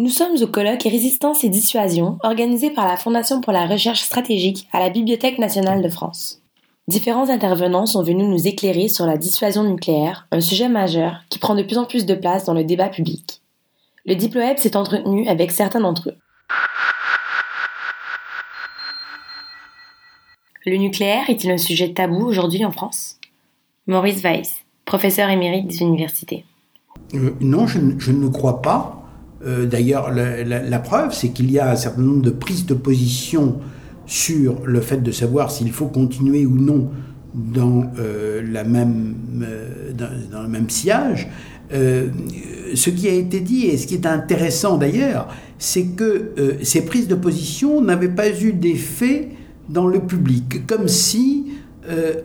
Nous sommes au colloque Résistance et dissuasion organisé par la Fondation pour la recherche stratégique à la Bibliothèque nationale de France. Différents intervenants sont venus nous éclairer sur la dissuasion nucléaire, un sujet majeur qui prend de plus en plus de place dans le débat public. Le Diploeb s'est entretenu avec certains d'entre eux. Le nucléaire est-il un sujet tabou aujourd'hui en France? Maurice Weiss, professeur émérite des universités. Euh, non, je, je, ne crois pas. Euh, d'ailleurs, la, preuve, c'est qu'il y a un certain nombre de prises de position sur le fait de savoir s'il faut continuer ou non dans, euh, la même, euh, dans, le même sillage. ce qui a été dit, et ce qui est intéressant d'ailleurs, c'est que ces prises de position n'avaient pas eu d'effet dans le public, comme si,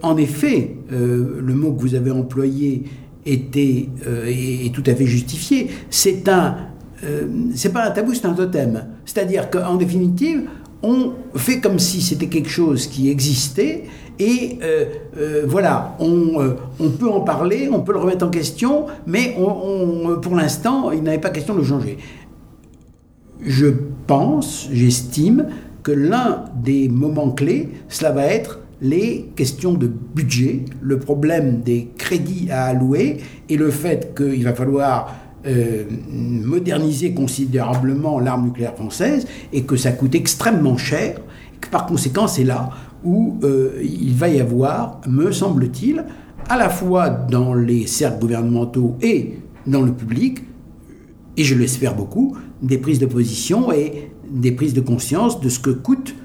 en effet, le mot que vous avez employé était est, tout à fait justifié. C'est un euh, c'est pas un tabou, c'est un totem. C'est-à-dire qu'en définitive, on fait comme si c'était quelque chose qui existait et euh, euh, voilà, on, peut en parler, on peut le remettre en question, mais pour l'instant, il n'avait pas question de le changer. Je pense, j'estime que l'un des moments clés, cela va être les questions de budget, le problème des crédits à allouer et le fait qu'il va falloir euh, moderniser considérablement l'arme nucléaire française et que ça coûte extrêmement cher. que par conséquent, c'est là où euh, il va y avoir, me semble-t-il, à la fois dans les cercles gouvernementaux et dans le public, et je l'espère beaucoup, des prises de position et des prises de conscience de ce que coûte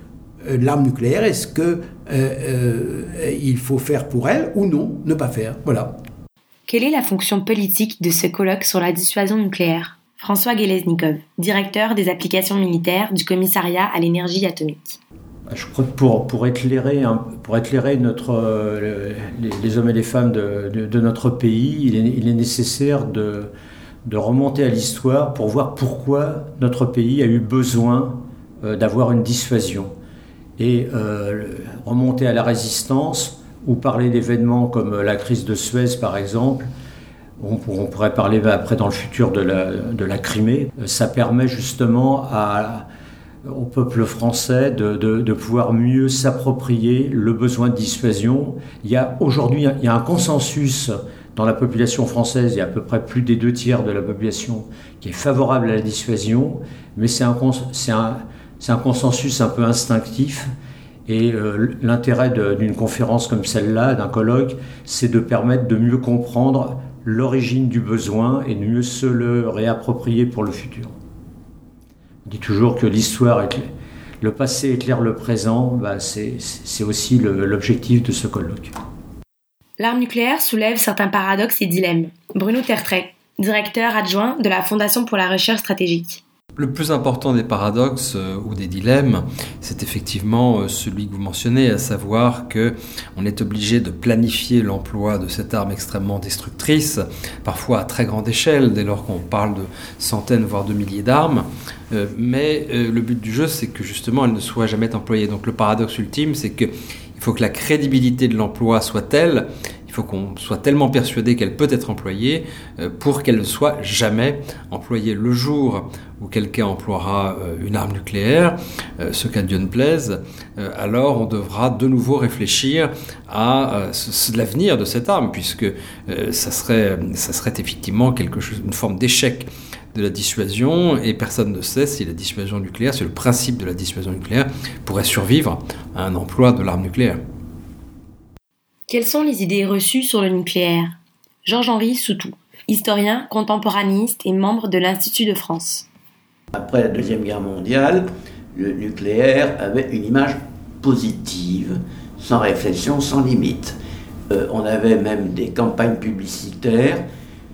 euh, l'arme nucléaire et ce qu'il faut faire pour elle ou non, ne pas faire. Voilà. Quelle est la fonction politique de ce colloque sur la dissuasion nucléaire? François Geleznikov, directeur des applications militaires du commissariat à l'énergie atomique. Je crois que pour, pour, éclairer, pour éclairer notre, euh, les, hommes et les femmes de, notre pays, il est, il est nécessaire de, de, remonter à l'histoire pour voir pourquoi notre pays a eu besoin euh, d'avoir une dissuasion. Et euh, remonter à la résistance ou parler d'événements comme la crise de Suez par exemple, on, pourrait parler après dans le futur de la, de la Crimée, ça permet justement au peuple français de, de, pouvoir mieux s'approprier le besoin de dissuasion. Il y a aujourd'hui il y a un consensus dans la population française, il y a à peu près plus des deux tiers de la population qui est favorable à la dissuasion, mais c'est un, un, un consensus un peu instinctif. Et euh, l'intérêt d'une conférence comme celle-là, d'un colloque, c'est de permettre de mieux comprendre l'origine du besoin et de mieux se le réapproprier pour le futur. On dit toujours que l'histoire, le passé éclaire le présent, bah c'est aussi l'objectif de ce colloque. L'arme nucléaire soulève certains paradoxes et dilemmes. Bruno Tertrais, directeur adjoint de la Fondation pour la recherche stratégique. Le plus important des paradoxes euh, ou des dilemmes, c'est effectivement euh, celui que vous mentionnez, à savoir que on est obligé de planifier l'emploi de cette arme extrêmement destructrice, parfois à très grande échelle, dès lors qu'on parle de centaines voire de milliers d'armes. Euh, mais le but du jeu, c'est que justement, elle ne soit jamais employée. Donc le paradoxe ultime, c'est qu'il faut que la crédibilité de l'emploi soit telle il faut qu'on soit tellement persuadé qu'elle peut être employée euh, pour qu'elle ne soit jamais employée le jour où quelqu'un emploiera euh, une arme nucléaire, euh, ce qu'à Dieu ne plaise, alors on devra de nouveau réfléchir à l'avenir de cette arme, puisque ça, serait, effectivement une forme d'échec de la dissuasion, et personne ne sait si la dissuasion nucléaire, si le principe de la dissuasion nucléaire pourrait survivre à un emploi de l'arme nucléaire. Quelles sont les idées reçues sur le nucléaire? Georges-Henri Soutou, historien, contemporaniste et membre de l'Institut de France. Après la Deuxième Guerre mondiale, le nucléaire avait une image positive, sans réflexion, sans limite. Euh, on avait même des campagnes publicitaires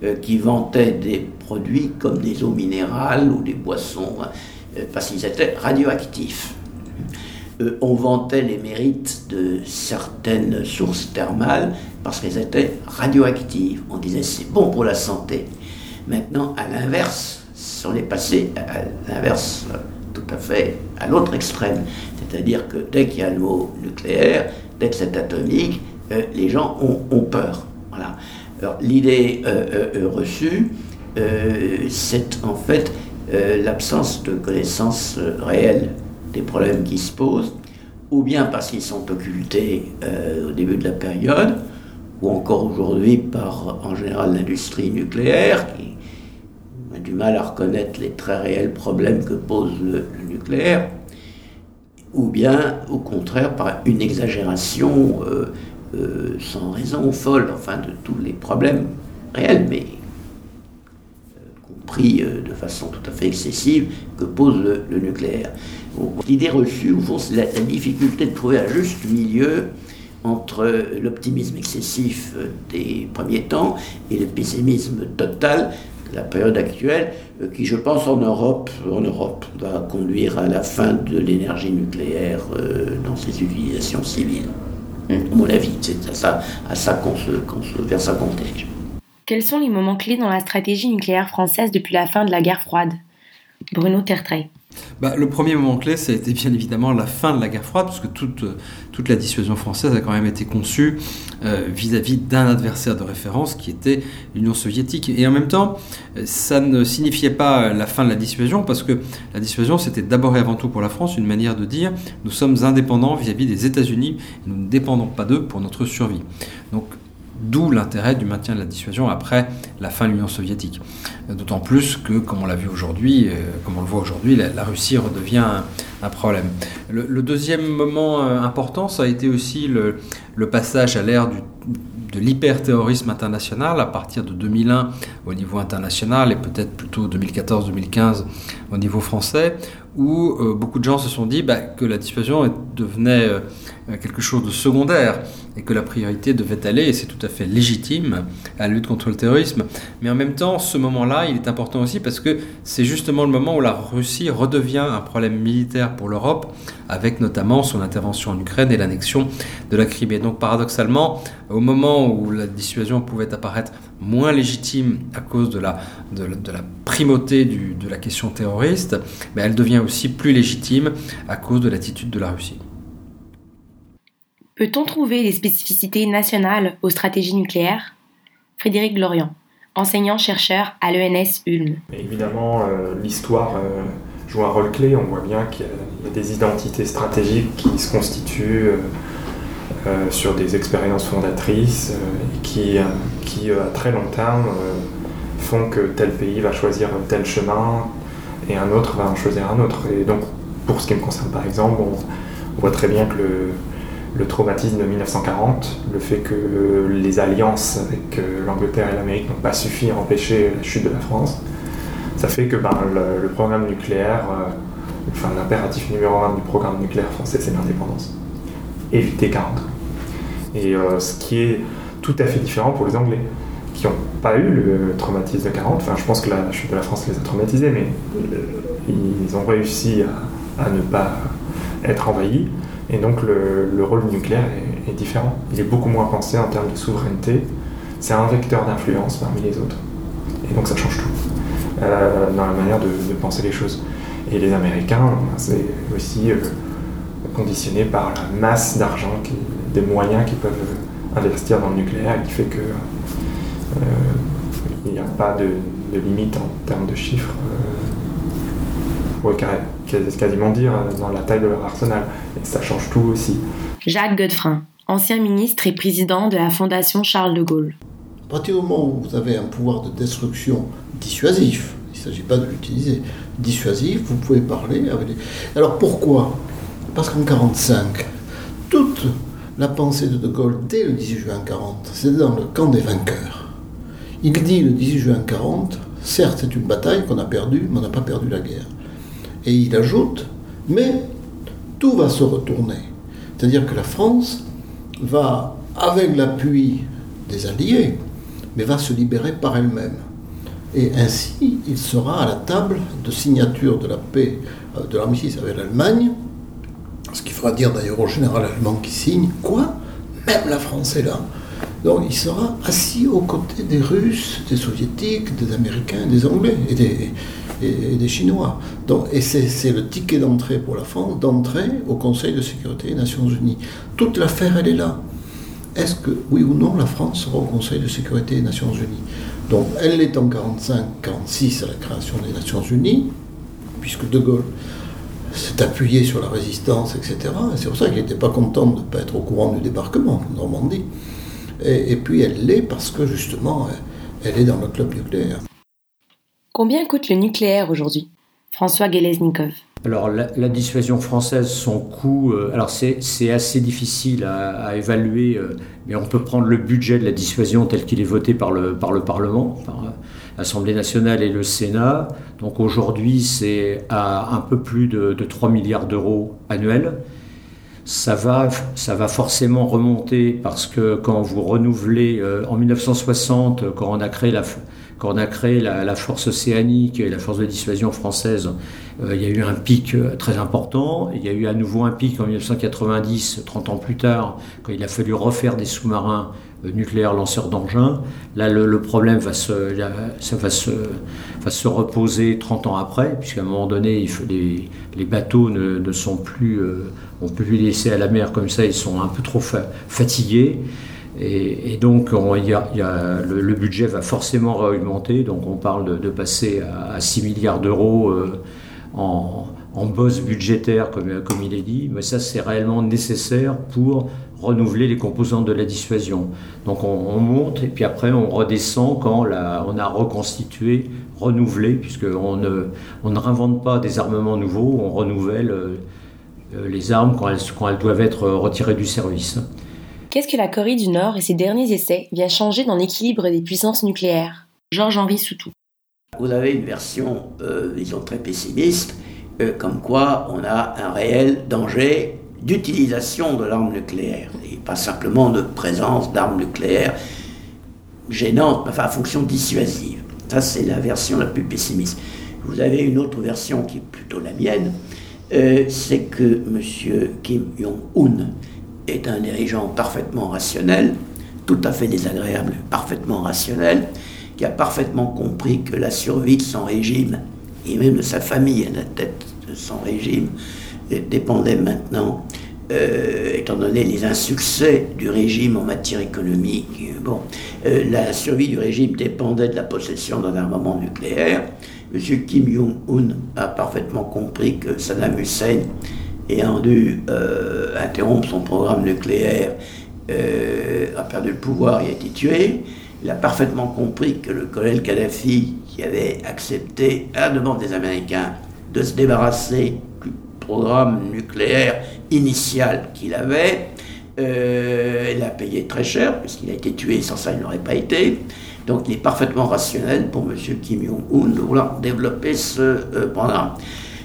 euh, qui vantaient des produits comme des eaux minérales ou des boissons, euh, parce qu'ils étaient radioactifs. Euh, on vantait les mérites de certaines sources thermales parce qu'elles étaient radioactives. On disait c'est bon pour la santé. Maintenant, à l'inverse, on est passé à l'inverse tout à fait à l'autre extrême. C'est-à-dire que dès qu'il y a le nucléaire, dès que c'est atomique, euh, les gens ont, peur. L'idée euh, reçue, c'est en fait l'absence de connaissance euh, réelle des problèmes qui se posent, ou bien parce qu'ils sont occultés au début de la période, ou encore aujourd'hui par en général l'industrie nucléaire qui a du mal à reconnaître les très réels problèmes que pose le, nucléaire, ou bien au contraire par une exagération sans raison folle, enfin de tous les problèmes réels, mais pris euh, de façon tout à fait excessive que pose le, nucléaire. L'idée reçue, au fond, c'est la, difficulté de trouver un juste milieu entre l'optimisme excessif des premiers temps et le pessimisme total de la période actuelle, euh, qui, je pense, en Europe, en Europe va conduire à la fin de l'énergie nucléaire euh, dans ses utilisations civiles. À mon avis, c'est à ça, à ça qu'on se, se, vers ça qu'on dirige. Quels sont les moments clés dans la stratégie nucléaire française depuis la fin de la guerre froide? Bruno Tertrais. Bah, le premier moment clé, été bien évidemment la fin de la guerre froide, parce que toute, toute la dissuasion française a quand même été conçue euh, vis-à-vis d'un adversaire de référence qui était l'Union soviétique. Et en même temps, ça ne signifiait pas la fin de la dissuasion, parce que la dissuasion, c'était d'abord et avant tout pour la France une manière de dire nous sommes indépendants vis-à-vis des États-Unis, nous ne dépendons pas d'eux pour notre survie. Donc D'où l'intérêt du maintien de la dissuasion après la fin de l'Union soviétique. D'autant plus que, comme on l'a vu aujourd'hui, euh, comme on le voit aujourd'hui, la, Russie redevient un, problème. Le, deuxième moment euh, important, ça a été aussi le, passage à l'ère de l'hyper-terrorisme international à partir de 2001 au niveau international et peut-être plutôt 2014-2015 au niveau français, où euh, beaucoup de gens se sont dit bah, que la dissuasion devenait quelque chose de secondaire et que la priorité devait aller, et c'est tout à fait légitime, à la lutte contre le terrorisme. Mais en même temps, ce moment-là, il est important aussi parce que c'est justement le moment où la Russie redevient un problème militaire pour l'Europe, avec notamment son intervention en Ukraine et l'annexion de la Crimée. Donc paradoxalement, au moment où la dissuasion pouvait apparaître moins légitime à cause de la, de, la primauté de la question terroriste, mais elle devient aussi plus légitime à cause de l'attitude de la Russie. Peut-on trouver des spécificités nationales aux stratégies nucléaires? Frédéric Glorian, enseignant-chercheur à l'ENS Ulm. Évidemment, euh, l'histoire euh, joue un rôle clé. On voit bien qu'il y, a des identités stratégiques qui se constituent euh, sur des expériences fondatrices et qui, qui, à très long terme, font que tel pays va choisir tel chemin et un autre va en choisir un autre. Et donc, pour ce qui me concerne par exemple, on voit très bien que le, le traumatisme de 1940, le fait que les alliances avec euh, l'Angleterre et l'Amérique n'ont pas suffi à empêcher la chute de la France, ça fait que ben, le, programme nucléaire, euh, enfin l'impératif numéro un du programme nucléaire français, c'est l'indépendance. Éviter 40. Et euh, ce qui est tout à fait différent pour les Anglais, qui n'ont pas eu le traumatisme de 40. Enfin, je pense que la chute de la France les a traumatisés, mais ils ont réussi à ne pas être envahis. Et donc le, rôle nucléaire est, différent. Il est beaucoup moins pensé en termes de souveraineté. C'est un vecteur d'influence parmi les autres. Et donc ça change tout euh, dans la manière de, penser les choses. Et les Américains, c'est aussi euh, conditionné par la masse d'argent, des moyens qu'ils peuvent investir dans le nucléaire, qui fait que euh, il n'y a pas de, limite en termes de chiffres. on pourrait quasiment dire dans la taille de leur arsenal ça change tout aussi. Jacques Godefrin, ancien ministre et président de la Fondation Charles de Gaulle. À partir du moment où vous avez un pouvoir de destruction dissuasif, il ne s'agit pas de l'utiliser, dissuasif, vous pouvez parler avec Alors pourquoi? Parce qu'en 1945, toute la pensée de De Gaulle dès le 18 juin 40, c'est dans le camp des vainqueurs. Il dit le 18 juin 40, certes c'est une bataille qu'on a perdue, mais on n'a pas perdu la guerre. Et il ajoute, mais tout va se retourner. C'est-à-dire que la France va, avec l'appui des Alliés, mais va se libérer par elle-même. Et ainsi, il sera à la table de signature de la paix euh, de l'armistice avec l'Allemagne, ce qui fera dire d'ailleurs au général allemand qui signe, quoi? Même la France est là. Donc il sera assis aux côtés des Russes, des Soviétiques, des Américains, des Anglais et des, Chinois. Donc, et c'est le ticket d'entrée pour la France, d'entrée au Conseil de sécurité des Nations Unies. Toute l'affaire, elle est là. Est-ce que, oui ou non, la France sera au Conseil de sécurité des Nations Unies? Donc, elle est en 45-46 à la création des Nations Unies. puisque De Gaulle s'est appuyé sur la résistance, etc. Et c'est pour ça qu'il n'était pas content de ne pas être au courant du débarquement en Normandie. Et, puis elle l'est parce que justement, elle est dans le club nucléaire. Combien coûte le nucléaire aujourd'hui? François Gelesnikov. Alors la, dissuasion française, son coût, euh, alors c'est assez difficile à, évaluer, euh, mais on peut prendre le budget de la dissuasion tel qu'il est voté par le, par le Parlement, par euh, l'Assemblée nationale et le Sénat. Donc aujourd'hui c'est à un peu plus de, de 3 milliards d'euros annuels. Ça va, ça va forcément remonter parce que quand vous renouvelez, en 1960, quand on a créé la quand on a créé la, force océanique et la force de dissuasion française, euh, il y a eu un pic euh, très important. Il y a eu à nouveau un pic en 1990, 30 ans plus tard, quand il a fallu refaire des sous-marins euh, nucléaires lanceurs d'engins. Là, le, problème va se, ça va se, va se reposer 30 ans après, puisqu'à un moment donné, les, les, bateaux ne, ne sont plus, on peut plus les laisser à la mer comme ça, ils sont un peu trop fatigués. Et, donc, le, budget va forcément augmenter. Donc, on parle de, passer à, 6 milliards d'euros euh, en, bosse budgétaire, comme, il est dit. Mais ça, c'est réellement nécessaire pour renouveler les composantes de la dissuasion. Donc, on, monte et puis après, on redescend quand on a reconstitué, renouvelé, puisqu'on ne, on ne réinvente pas des armements nouveaux, on renouvelle euh, les armes quand elles doivent être retirées du service. Qu'est-ce que la Corée du Nord et ses derniers essais viennent changer dans l'équilibre des puissances nucléaires? Georges-Henri Soutou. Vous avez une version, euh, disons, très pessimiste, euh, comme quoi on a un réel danger d'utilisation de l'arme nucléaire, et pas simplement de présence d'armes nucléaires gênantes, enfin à fonction dissuasive. Ça, c'est la version la plus pessimiste. Vous avez une autre version qui est plutôt la mienne, euh, c'est que M. Kim Jong-un est un dirigeant parfaitement rationnel, tout à fait désagréable, parfaitement rationnel, qui a parfaitement compris que la survie de son régime, et même de sa famille à la tête de son régime, dépendait maintenant, euh, étant donné les insuccès du régime en matière économique, bon, euh, la survie du régime dépendait de la possession d'un armement nucléaire. M. Kim Jong-un a parfaitement compris que Saddam Hussein ayant dû euh, interrompre son programme nucléaire, a perdu le pouvoir et a été tué. Il a parfaitement compris que le colonel Kadhafi, qui avait accepté à la demande des Américains de se débarrasser programme nucléaire initial qu'il avait, euh, il a payé très cher, puisqu'il a été tué, sans ça il n'aurait pas été. Donc il est parfaitement rationnel pour M. Kim Jong-un de vouloir développer ce programme.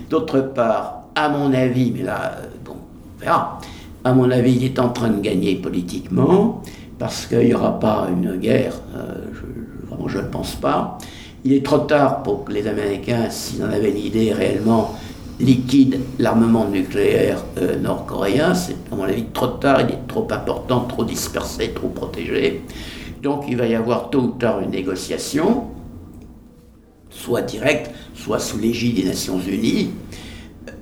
D'autre part, à mon avis, mais là, bon, on verra, à mon avis, il est en train de gagner politiquement, parce qu'il n'y aura pas une guerre, euh, je, vraiment je ne pense pas. Il est trop tard pour que les Américains, s'ils en avaient l'idée réellement, liquident l'armement nucléaire euh, nord-coréen. C'est, à mon avis, trop tard, il est trop important, trop dispersé, trop protégé. Donc il va y avoir tôt ou tard une négociation, soit directe, soit sous l'égide des Nations Unies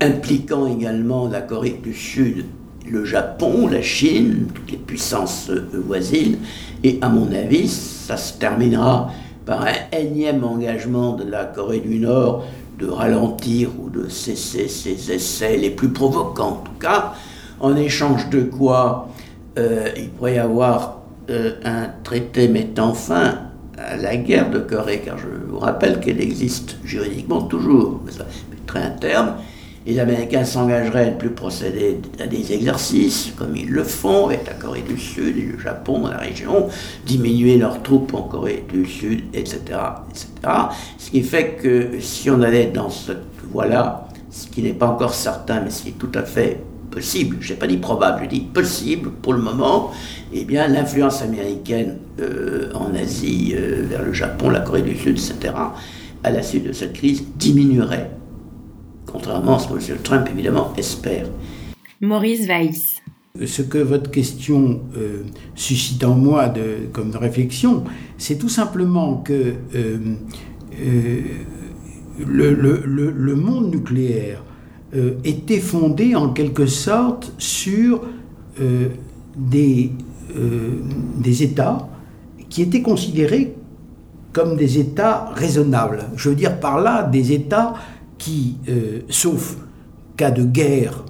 impliquant également la Corée du Sud, le Japon, la Chine, toutes les puissances euh, voisines. Et à mon avis, ça se terminera par un énième engagement de la Corée du Nord de ralentir ou de cesser ses essais les plus provocants, en tout cas, en échange de quoi euh, il pourrait y avoir euh, un traité mettant fin à la guerre de Corée, car je vous rappelle qu'elle existe juridiquement toujours, mais ça mettrait un les Américains s'engageraient à ne plus procéder à des exercices comme ils le font avec la Corée du Sud et le Japon dans la région, diminuer leurs troupes en Corée du Sud, etc. etc. Ce qui fait que si on allait dans cette voie-là, ce qui n'est pas encore certain, mais ce qui est tout à fait possible, je n'ai pas dit probable, je dis possible pour le moment, eh bien l'influence américaine euh, en Asie, euh, vers le Japon, la Corée du Sud, etc., à la suite de cette crise, diminuerait contrairement à ce que M. Trump, évidemment, espère. Maurice Weiss. Ce que votre question euh, suscite en moi de, comme réflexion, c'est tout simplement que euh, euh, le, le, le, monde nucléaire était fondé en quelque sorte sur des, des États qui étaient considérés comme des États raisonnables. Je veux dire par là des États qui, sauf cas de guerre,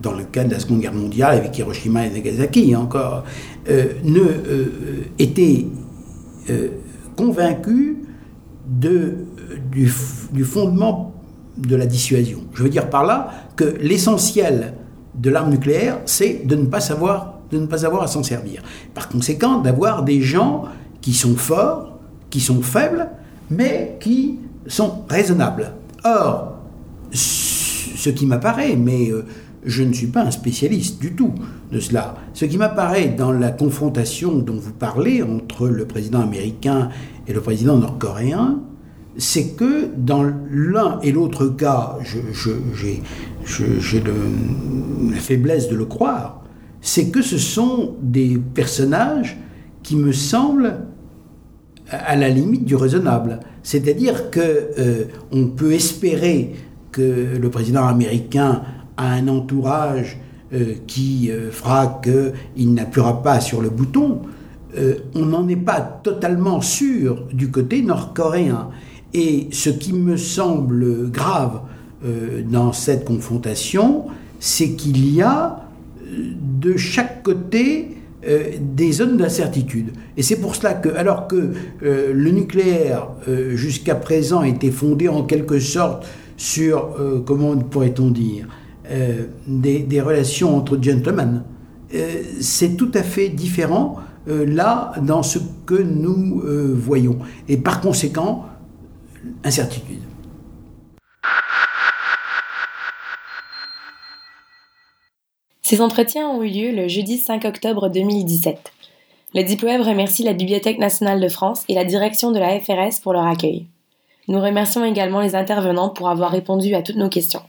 dans le cas de la Seconde Guerre mondiale avec Hiroshima et Nagasaki encore, ne était convaincu de, du, du fondement de la dissuasion. Je veux dire par là que l'essentiel de l'arme nucléaire, c'est de ne pas savoir, de ne pas avoir à s'en servir. Par conséquent, d'avoir des gens qui sont forts, qui sont faibles, mais qui sont raisonnables. Or, ce qui m'apparaît, mais euh, je ne suis pas un spécialiste du tout de cela, ce qui m'apparaît dans la confrontation dont vous parlez entre le président américain et le président nord-coréen, c'est que dans l'un et l'autre cas, j'ai la faiblesse de le croire, c'est que ce sont des personnages qui me semblent à la limite du raisonnable. C'est-à-dire que euh, on peut espérer que le président américain a un entourage euh, qui euh, fera qu'il n'appuiera pas sur le bouton. on n'en est pas totalement sûr du côté nord-coréen. Et ce qui me semble grave euh, dans cette confrontation, c'est qu'il y a euh, de chaque côté euh, des zones d'incertitude. Et c'est pour cela que, alors que le nucléaire jusqu'à présent était fondé en quelque sorte sur, comment pourrait-on dire, des, relations entre gentlemen, c'est tout à fait différent là dans ce que nous voyons. Et par conséquent, incertitude. Ces entretiens ont eu lieu le jeudi 5 octobre 2017. Le Diploweb remercie la Bibliothèque nationale de France et la direction de la FRS pour leur accueil. Nous remercions également les intervenants pour avoir répondu à toutes nos questions.